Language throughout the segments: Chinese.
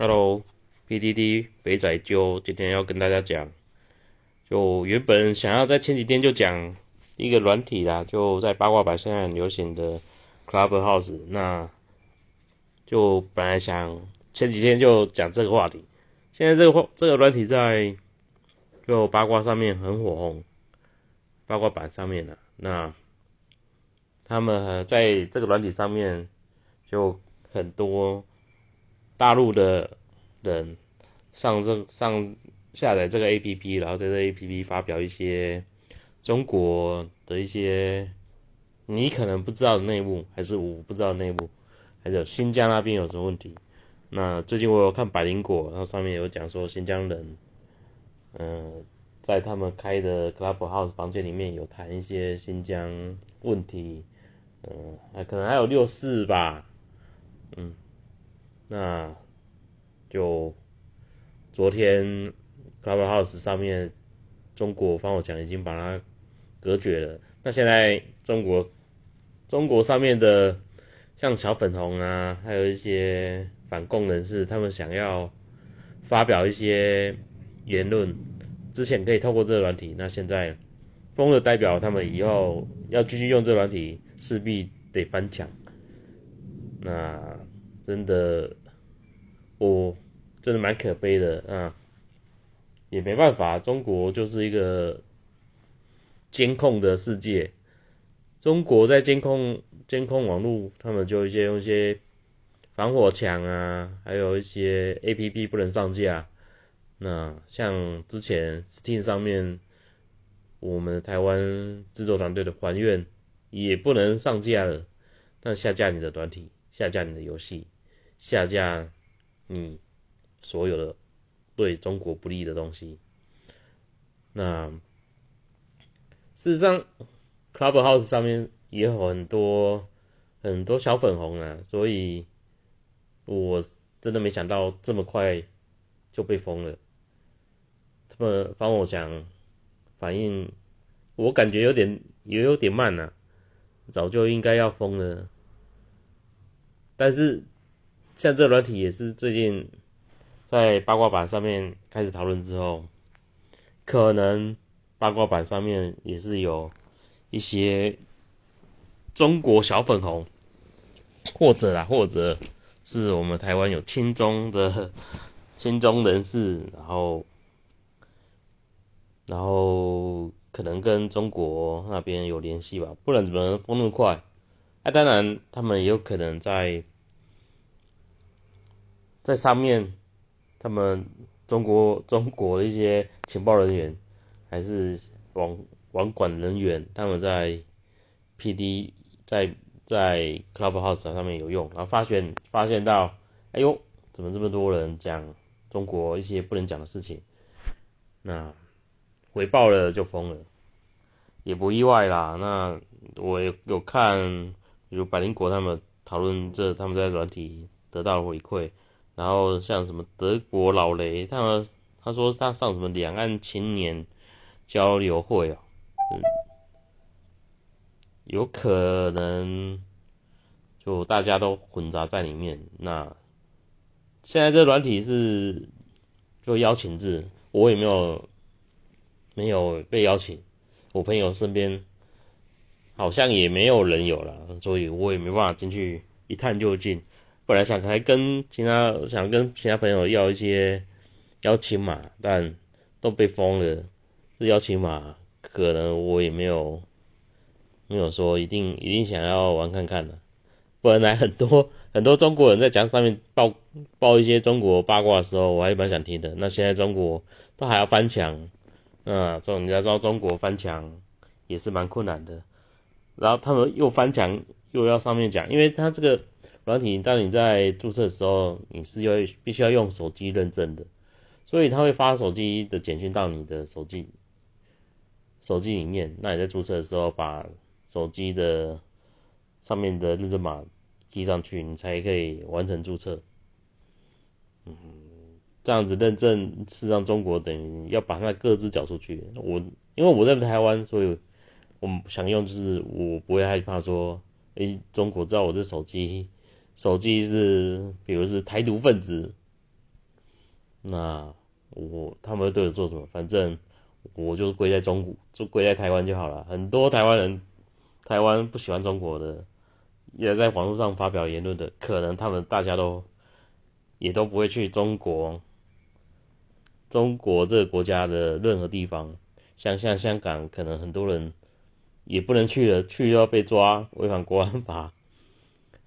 Hello，PDD 肥仔就今天要跟大家讲，就原本想要在前几天就讲一个软体啦，就在八卦版现在很流行的 Clubhouse，那就本来想前几天就讲这个话题，现在这个话这个软体在就八卦上面很火红，八卦版上面的那他们在这个软体上面就很多。大陆的人上这上下载这个 A P P，然后在这 A P P 发表一些中国的一些你可能不知道的内幕，还是我不知道的内幕，还有新疆那边有什么问题。那最近我有看百灵果，然后上面有讲说新疆人，嗯，在他们开的 Clubhouse 房间里面有谈一些新疆问题，嗯，还可能还有六四吧，嗯。那就昨天 Clubhouse 上面中国防火墙已经把它隔绝了。那现在中国中国上面的像小粉红啊，还有一些反共人士，他们想要发表一些言论，之前可以透过这个软体，那现在封了，代表他们以后要继续用这个软体，势必得翻墙。那。真的，我真的蛮可悲的啊！也没办法，中国就是一个监控的世界。中国在监控监控网络，他们就一些用一些防火墙啊，还有一些 A P P 不能上架。那像之前 Steam 上面，我们台湾制作团队的还愿也不能上架了，那下架你的团体，下架你的游戏。下架你所有的对中国不利的东西。那事实上，Clubhouse 上面也有很多很多小粉红啊，所以我真的没想到这么快就被封了。他们帮我讲反应，我感觉有点也有点慢呐，早就应该要封了，但是。像这软体也是最近在八卦版上面开始讨论之后，可能八卦版上面也是有一些中国小粉红，或者啊，或者是我们台湾有亲中的 亲中人士，然后然后可能跟中国那边有联系吧，不然怎么封那么快？那当然，他们也有可能在。在上面，他们中国中国的一些情报人员，还是网网管人员，他们在 P D 在在 Clubhouse 上面有用，然后发现发现到，哎呦，怎么这么多人讲中国一些不能讲的事情？那回报了就封了，也不意外啦。那我有有看，比如百灵国他们讨论这他们在软体得到了回馈。然后像什么德国老雷，他们他说他上什么两岸青年交流会啊，嗯，有可能就大家都混杂在里面。那现在这软体是就邀请制，我也没有没有被邀请，我朋友身边好像也没有人有了，所以我也没办法进去一探究竟。本来想还跟其他想跟其他朋友要一些邀请码，但都被封了。这邀请码可能我也没有没有说一定一定想要玩看看的。本来很多很多中国人在讲上面报报一些中国八卦的时候，我还蛮想听的。那现在中国都还要翻墙，啊，这种你要知道中国翻墙也是蛮困难的。然后他们又翻墙又要上面讲，因为他这个。软体，当你在注册的时候，你是要必须要用手机认证的，所以他会发手机的简讯到你的手机手机里面。那你在注册的时候，把手机的上面的认证码记上去，你才可以完成注册。嗯，这样子认证是让中国等于要把它各自缴出去。我因为我在台湾，所以我想用就是我不会害怕说，诶，中国知道我这手机。手机是，比如是台独分子那我他们会对我做什么？反正我就归在中国，就归在台湾就好了。很多台湾人，台湾不喜欢中国的，也在网络上发表言论的，可能他们大家都也都不会去中国，中国这个国家的任何地方，像像香港，可能很多人也不能去了，去又要被抓，违反国安法。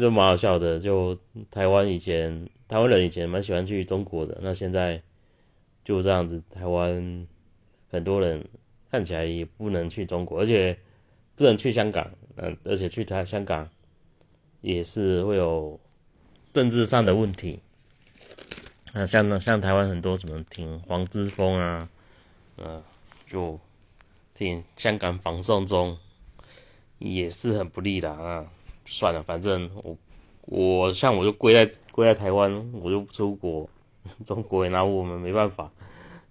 就蛮好笑的，就台湾以前台湾人以前蛮喜欢去中国的，那现在就这样子，台湾很多人看起来也不能去中国，而且不能去香港，嗯，而且去台香港也是会有政治上的问题。那像像台湾很多什么挺黄之锋啊，呃，就挺香港防送中，也是很不利的啊。算了，反正我我像我就归在归在台湾，我就不出国，中国也拿我们没办法，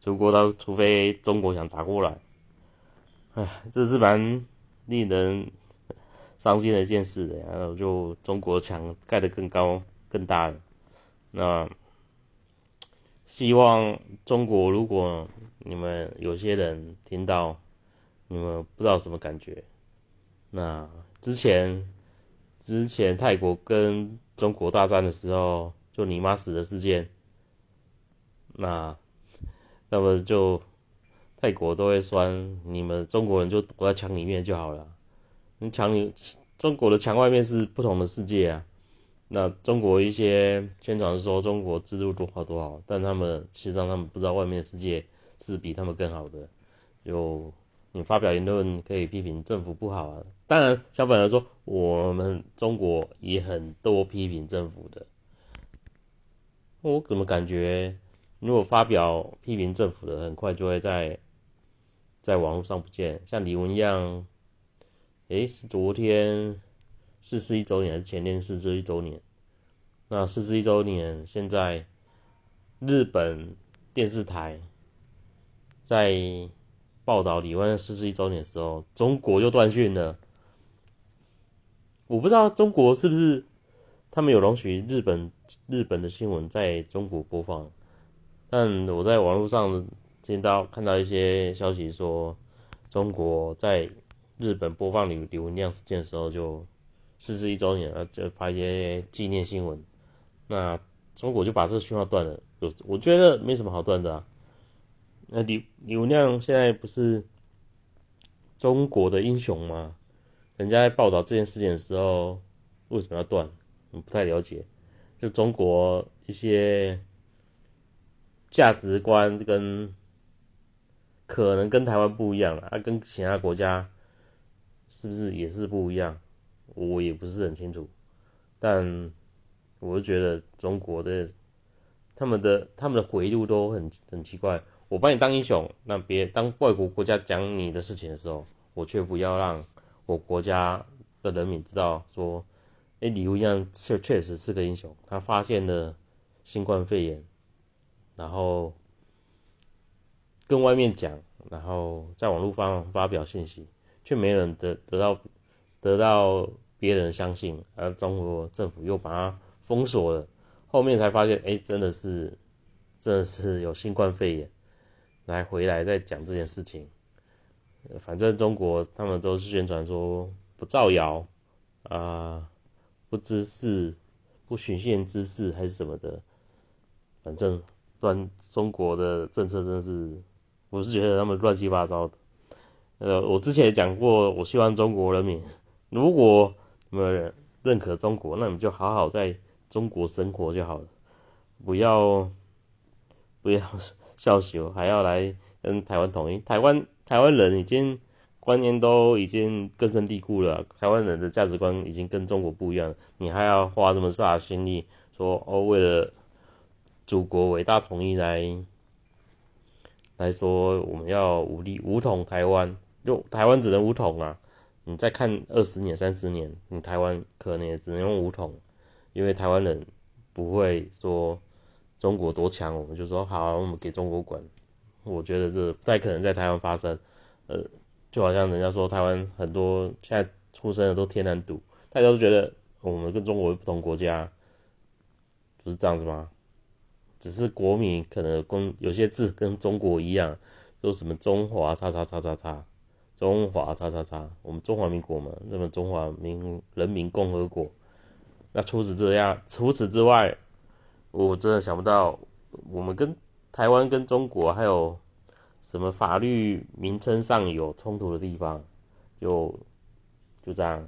出国到除非中国想打过来，哎，这是蛮令人伤心的一件事的。然后就中国墙盖得更高更大了，那希望中国如果你们有些人听到，你们不知道什么感觉，那之前。之前泰国跟中国大战的时候，就你妈死的事件，那 那么就泰国都会酸你们中国人就躲在墙里面就好了。你墙里中国的墙外面是不同的世界啊。那中国一些宣传说中国制度多好多好，但他们其实上他们不知道外面的世界是比他们更好的。有你发表言论可以批评政府不好啊。当然，相反来说，我们中国也很多批评政府的。我怎么感觉，如果发表批评政府的，很快就会在在网络上不见。像李文一样，诶，昨天逝世一周年还是前天逝世一周年？那逝世一周年，现在日本电视台在报道李文逝世一周年的时候，中国就断讯了。我不知道中国是不是他们有容许日本日本的新闻在中国播放，但我在网络上听到看到一些消息说，中国在日本播放李李文亮事件的时候就逝世一周年了，就发一些纪念新闻，那中国就把这个讯号断了。我我觉得没什么好断的啊。那刘刘亮现在不是中国的英雄吗？人家在报道这件事情的时候，为什么要断？我不太了解。就中国一些价值观跟可能跟台湾不一样啊，跟其他国家是不是也是不一样？我也不是很清楚。但我就觉得中国的他们的他们的回路都很很奇怪。我把你当英雄，那别当外国国家讲你的事情的时候，我却不要让。我国家的人民知道说，哎，李文亮确确实是个英雄，他发现了新冠肺炎，然后跟外面讲，然后在网络方发表信息，却没人得得到得到别人相信，而中国政府又把它封锁了，后面才发现，哎，真的是真的是有新冠肺炎，来回来再讲这件事情。反正中国他们都是宣传说不造谣啊，不知事，不寻衅滋事还是什么的。反正乱中国的政策真是，我是觉得他们乱七八糟的。呃，我之前也讲过，我希望中国人民，如果你们认可中国，那你们就好好在中国生活就好了，不要不要笑羞，还要来跟台湾统一台湾。台湾人已经观念都已经根深蒂固了，台湾人的价值观已经跟中国不一样，你还要花这么大的心力说哦，为了祖国伟大统一来来说，我们要武力武统台湾，就台湾只能武统啊！你再看二十年、三十年，你台湾可能也只能用武统，因为台湾人不会说中国多强，我们就说好，我们给中国管。我觉得这不太可能在台湾发生，呃，就好像人家说台湾很多现在出生的都天然赌，大家都觉得我们跟中国不同国家，不是这样子吗？只是国民可能跟有些字跟中国一样，说什么中华叉叉叉叉叉，中华叉叉叉，我们中华民国嘛，那么中华民人民共和国。那除此之外，除此之外，我真的想不到我们跟台湾跟中国还有什么法律名称上有冲突的地方，就就这样。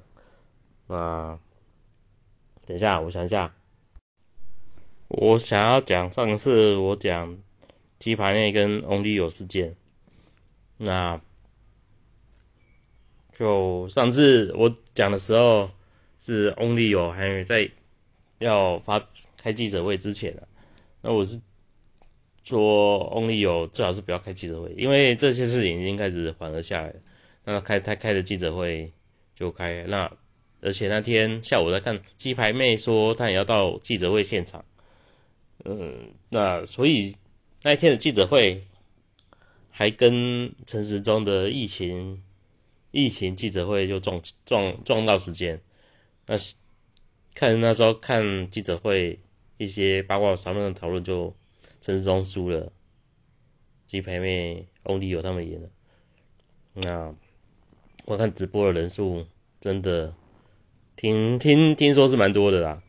那等一下，我想一下。我想要讲上次我讲鸡排内跟 Only 有事件，那就上次我讲的时候是 Only 有还在要发开记者会之前啊，那我是说 Only 有最好是不要开记者会，因为这些事情已经开始缓和下来，那开他开的记者会就开，那而且那天下午在看鸡排妹说她也要到记者会现场。嗯，那所以那一天的记者会还跟陈时中的疫情疫情记者会就撞撞撞到时间。那是看那时候看记者会一些八卦上面的讨论，就陈时中输了，鸡排妹翁立友他们赢了。那我看直播的人数真的听听听说是蛮多的啦。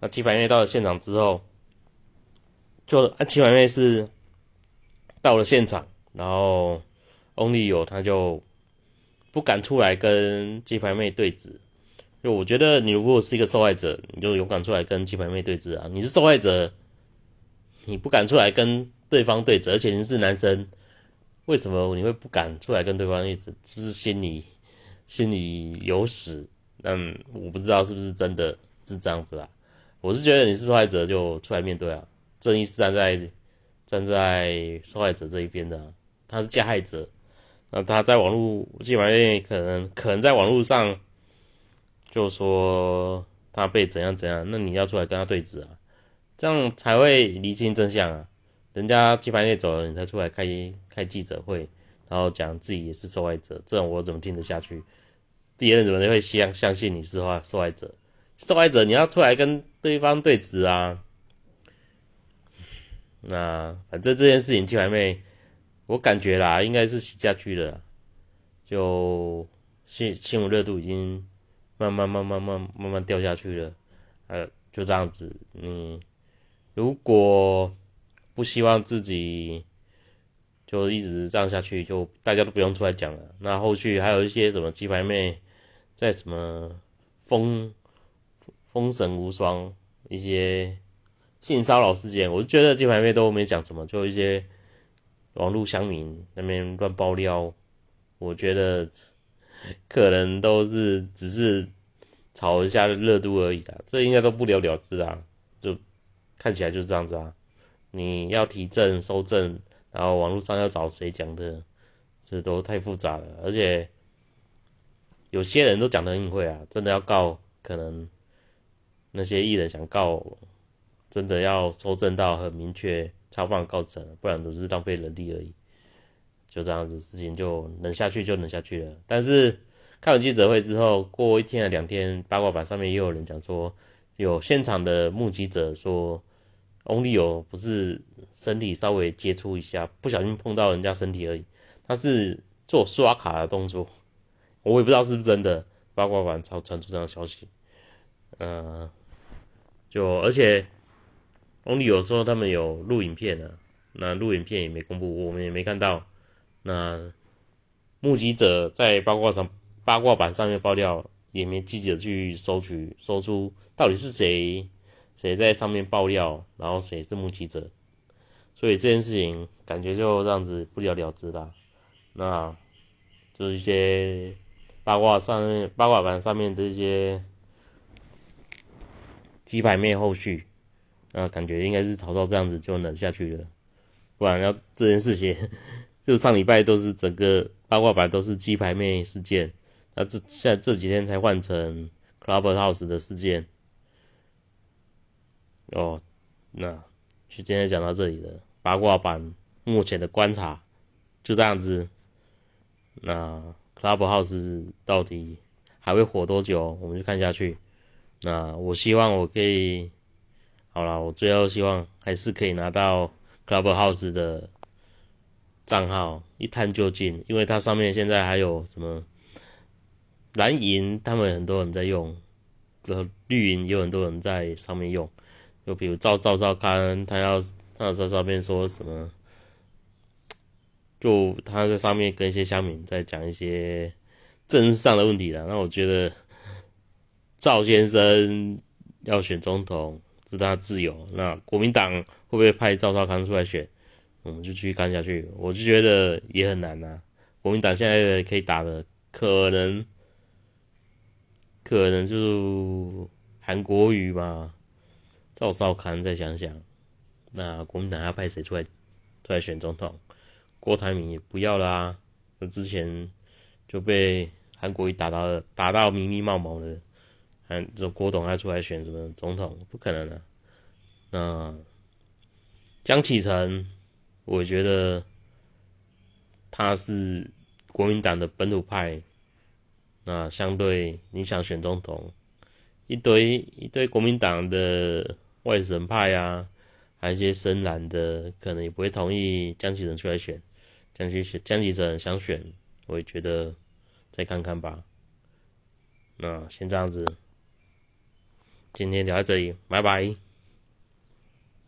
那鸡排妹到了现场之后。就安琪妹妹是到了现场，然后 Only 有他就不敢出来跟鸡排妹对峙。就我觉得你如果是一个受害者，你就勇敢出来跟鸡排妹对峙啊！你是受害者，你不敢出来跟对方对峙，而且你是男生，为什么你会不敢出来跟对方对峙？是不是心里心里有屎？嗯，我不知道是不是真的是这样子啊。我是觉得你是受害者，就出来面对啊。正义是站在站在受害者这一边的，他是加害者，那他在网络基本上可能可能在网络上就说他被怎样怎样，那你要出来跟他对峙啊，这样才会厘清真相啊。人家鸡排妹走了，你才出来开开记者会，然后讲自己也是受害者，这种我怎么听得下去？别人怎么会相相信你是受受害者？受害者你要出来跟对方对峙啊！那反正这件事情，七排妹，我感觉啦，应该是洗下去了，就新新闻热度已经慢慢慢慢慢慢慢掉下去了，呃，就这样子，嗯，如果不希望自己就一直这样下去，就大家都不用出来讲了。那后续还有一些什么鸡排妹，在什么封封神无双一些。性骚扰事件，我就觉得鸡排妹都没讲什么，就一些网络乡民那边乱爆料，我觉得可能都是只是炒一下热度而已的，这应该都不了了之啊，就看起来就是这样子啊。你要提证收证，然后网络上要找谁讲的，这都太复杂了，而且有些人都讲得很会啊，真的要告，可能那些艺人想告。真的要收证到很明确，超放告成，不然都是浪费人力而已。就这样子，事情就能下去就能下去了。但是看完记者会之后，过一天啊两天，八卦版上面又有人讲说，有现场的目击者说，Only 有不是身体稍微接触一下，不小心碰到人家身体而已，他是做刷卡的动作。我也不知道是不是真的，八卦版超传出这样的消息。呃，就而且。Only 有时候他们有录影片啊，那录影片也没公布，我们也没看到。那目击者在八卦上八卦版上面爆料，也没记者去搜取搜出到底是谁谁在上面爆料，然后谁是目击者，所以这件事情感觉就这样子不了了之了。那就是一些八卦上面八卦版上面的一些鸡排面后续。啊，感觉应该是炒到这样子就能下去了，不然要这件事情，就上礼拜都是整个八卦版都是鸡排妹事件，那这现在这几天才换成 Clubhouse 的事件。哦，那就今天讲到这里了，八卦版目前的观察就这样子。那 Clubhouse 到底还会火多久？我们就看下去。那我希望我可以。好了，我最后希望还是可以拿到 Clubhouse 的账号，一探究竟，因为它上面现在还有什么蓝银，他们很多人在用，然后绿银有很多人在上面用，就比如赵赵赵刊，他要他在上面说什么，就他在上面跟一些乡民在讲一些政治上的问题了，那我觉得赵先生要选总统。是他自由。那国民党会不会派赵少康出来选？我们就继续干下去。我就觉得也很难呐。国民党现在可以打的，可能可能就韩国瑜嘛，赵少康再想想。那国民党要派谁出来出来选总统？郭台铭也不要啦。那之前就被韩国瑜打到打到迷迷毛毛的。这郭董还出来选什么总统？不可能的。那江启臣，我觉得他是国民党的本土派。那相对你想选总统，一堆一堆国民党的外省派啊，还有一些深蓝的，可能也不会同意江启臣出来选。江启选江启臣想选，我也觉得再看看吧。那先这样子。今天聊到这里，拜拜。